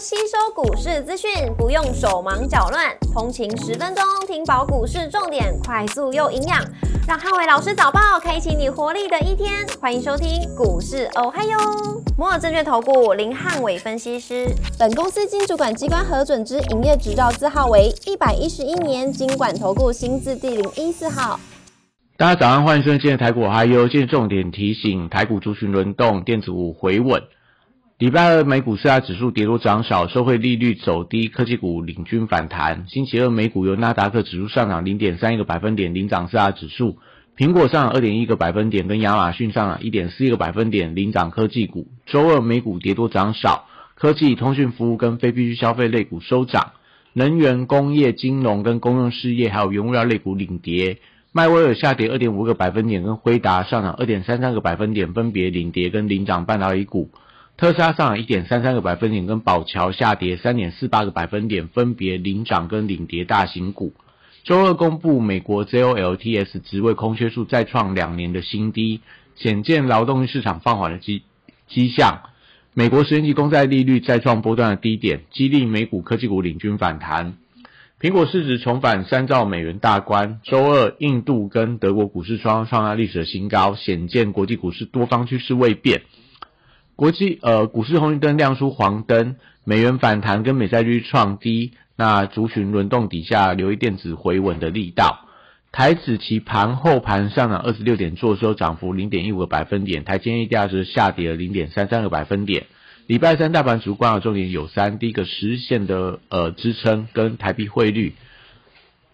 吸收股市资讯，不用手忙脚乱，通勤十分钟听饱股市重点，快速又营养，让汉伟老师早报开启你活力的一天。欢迎收听股市哦嗨哟，摩尔证券投顾林汉伟分析师，本公司经主管机关核准之营业执照字号为一百一十一年经管投顾新字第零一四号。大家早上，欢迎收听今天台股嗨哟，今天重点提醒台股族群轮动，电子股回稳。礼拜二美股四大指数跌多涨少，社会利率走低，科技股领军反弹。星期二美股由纳达克指数上涨零点三一个百分点领涨四大指数，苹果上涨二点一个百分点，跟亚马逊上涨一点四一个百分点领涨科技股。周二美股跌多涨少，科技、通讯服务跟非必需消费类股收涨，能源、工业、金融跟公用事业还有原物料类股领跌。迈威尔下跌二点五个百分点，跟辉达上涨二点三三个百分点，分别领跌跟领涨半导体股。特斯拉上涨一点三三个百分点，跟宝桥下跌三点四八个百分点，分别领涨跟领跌大型股。周二公布美国 JOLTS 职位空缺数再创两年的新低，显见劳动力市场放缓的迹迹象。美国十年期公债利率再创波段的低点，激励美股科技股领军反弹。苹果市值重返三兆美元大关。周二，印度跟德国股市双创下历史的新高，显见国际股市多方趋势未变。国际呃股市红绿灯亮出黄灯，美元反弹跟美债率创低，那族群轮动底下，留意电子回稳的力道。台指期盘后盘上涨二十六点，做收涨幅零点一五个百分点，台积电价值下跌了零点三三个百分点。礼拜三大盘主观的重点有三：第一个实现的呃支撑跟台币汇率；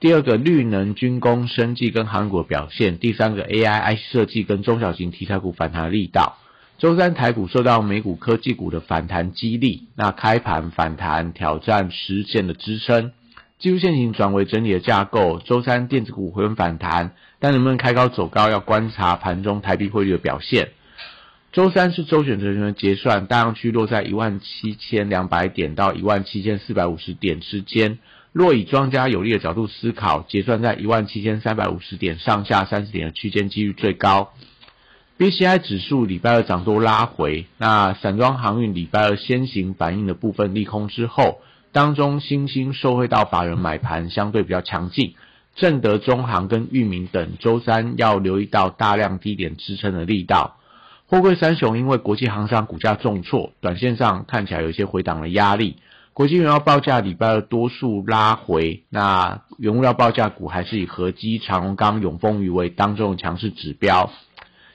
第二个绿能、军工、生技跟韩国表现；第三个 A I I 设计跟中小型题材股反弹的力道。周三台股受到美股科技股的反弹激励，那开盘反弹挑战实现的支撑，技术线型转为整理的架构。周三电子股回稳反弹，但能不能开高走高，要观察盘中台币汇率的表现。周三是周选择权结算，大量区落在一万七千两百点到一万七千四百五十点之间。若以庄家有利的角度思考，结算在一万七千三百五十点上下三十点的区间几率最高。B C I 指数礼拜二涨多拉回，那散装航运礼拜二先行反映的部分利空之后，当中新兴受惠到法人买盘相对比较强劲，正德、中航跟裕民等周三要留意到大量低点支撑的力道。货柜三雄因为国际航商股价重挫，短线上看起来有些回档的压力。国际原料报价礼拜二多数拉回，那原物料报价股还是以合基、长荣钢、永丰余为当中的强势指标。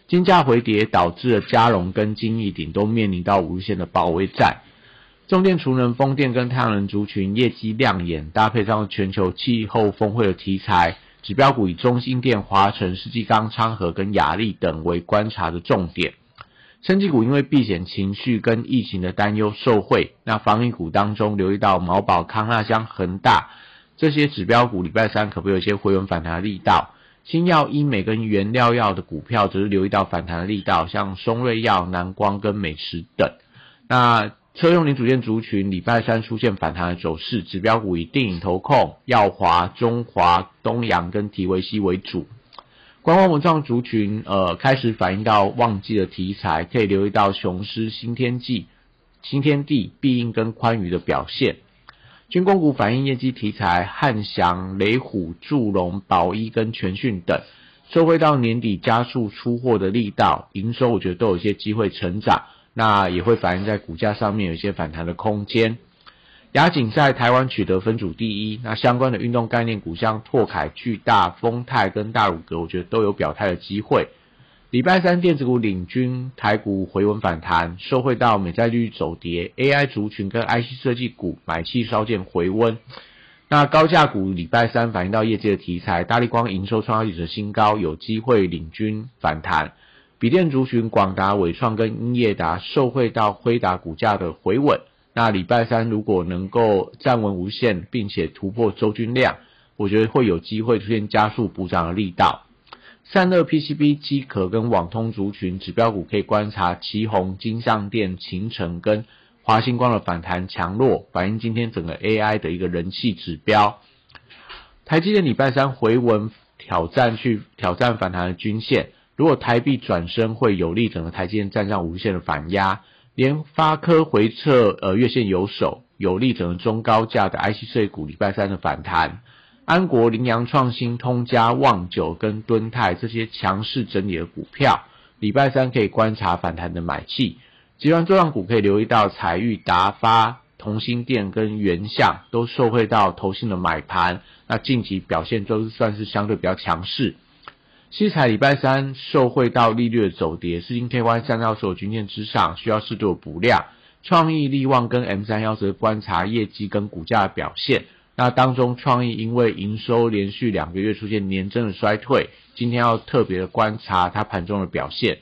金价回跌，导致了嘉荣跟金益顶都面临到无限的保卫战。重电、储能、风电跟太阳能族群业绩亮眼，搭配上全球气候峰会的题材，指标股以中心电、华晨、世纪钢、昌河跟雅力等为观察的重点。升级股因为避险情绪跟疫情的担忧受惠，那防御股当中留意到毛宝、康纳香、恒大这些指标股，礼拜三可不有一些回稳反弹的力道？新药、医美跟原料药的股票，只是留意到反弹的力道，像松瑞药、南光跟美食等。那车用零组件族群礼拜三出现反弹的走势，指标股以电影投控、耀华、中华、东阳跟提维西为主。观光文创族群，呃，开始反映到旺季的题材，可以留意到雄狮、新天际、新天地、必应跟宽裕的表现。军工股反映业绩题材，汉翔、雷虎、祝融、宝一跟全讯等，收回到年底加速出货的力道，营收我觉得都有一些机会成长，那也会反映在股价上面有一些反弹的空间。雅景在台湾取得分组第一，那相关的运动概念股像拓凯、巨大、丰泰跟大鲁阁，我觉得都有表态的机会。礼拜三电子股领军，台股回稳反弹，受惠到美债率走跌，AI 族群跟 IC 设计股买气稍见回温。那高价股礼拜三反映到业绩的题材，大力光营收创下历史新高，有机会领军反弹。笔电族群广达、伟创跟英业达受惠到辉达股价的回稳。那礼拜三如果能够站稳无限，并且突破周均量，我觉得会有机会出现加速补涨的力道。散热 PCB 机壳跟网通族群指标股可以观察旗宏、金相电、秦城跟华星光的反弹强弱，反映今天整个 AI 的一个人气指标。台积电礼拜三回稳挑战去挑战反弹的均线，如果台币转升会有利整个台积电站上无限的反压。联发科回撤呃月线有手，有利整个中高价的 IC 设计股礼拜三的反弹。安国、羚羊创新、通家、旺九跟敦泰这些强势整理的股票，礼拜三可以观察反弹的买气。集团作上股可以留意到彩玉、达发、同心店跟元相都受惠到投信的买盘，那近期表现都算是相对比较强势。西彩礼拜三受惠到利率的走跌，是因 KY 三到所有均线之上，需要适度的补量。创意、利旺跟 M 三幺则观察业绩跟股价表现。那当中创意因为营收连续两个月出现年增的衰退，今天要特别的观察它盘中的表现。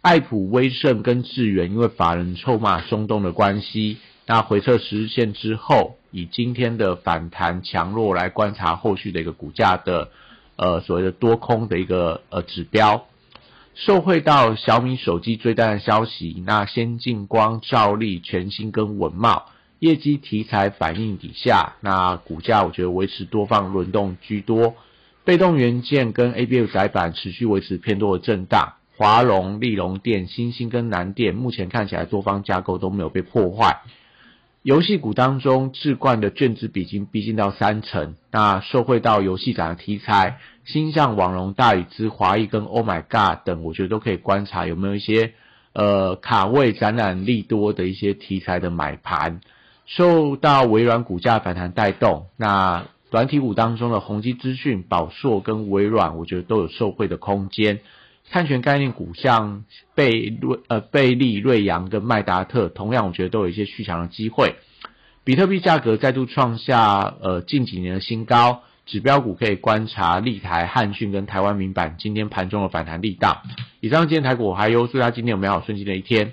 爱普、威盛跟智源因为法人臭骂松动的关系，那回撤十日线之后，以今天的反弹强弱来观察后续的一个股价的呃所谓的多空的一个呃指标。受惠到小米手机追单的消息，那先进光、兆利、全新跟文茂。业绩题材反应底下，那股价我觉得维持多方轮动居多，被动元件跟 A B F 窄板持续维持偏多的震荡。华龙、利隆电、新兴跟南电目前看起来多方架构都没有被破坏。游戏股当中，智冠的卷子比已经逼近到三成，那受惠到游戏展的题材，新象、网龙、大宇之、华谊跟 Oh My God 等，我觉得都可以观察有没有一些呃卡位展览利多的一些题材的买盘。受到微软股价反弹带动，那短体股当中的宏基资讯、宝硕跟微软，我觉得都有受惠的空间。碳权概念股像贝瑞、呃贝利、瑞阳跟麦达特，同样我觉得都有一些续强的机会。比特币价格再度创下呃近几年的新高，指标股可以观察立台、汉讯跟台湾民版今天盘中的反弹力道。以上今天台股还有祝大家今天有美好顺心的一天。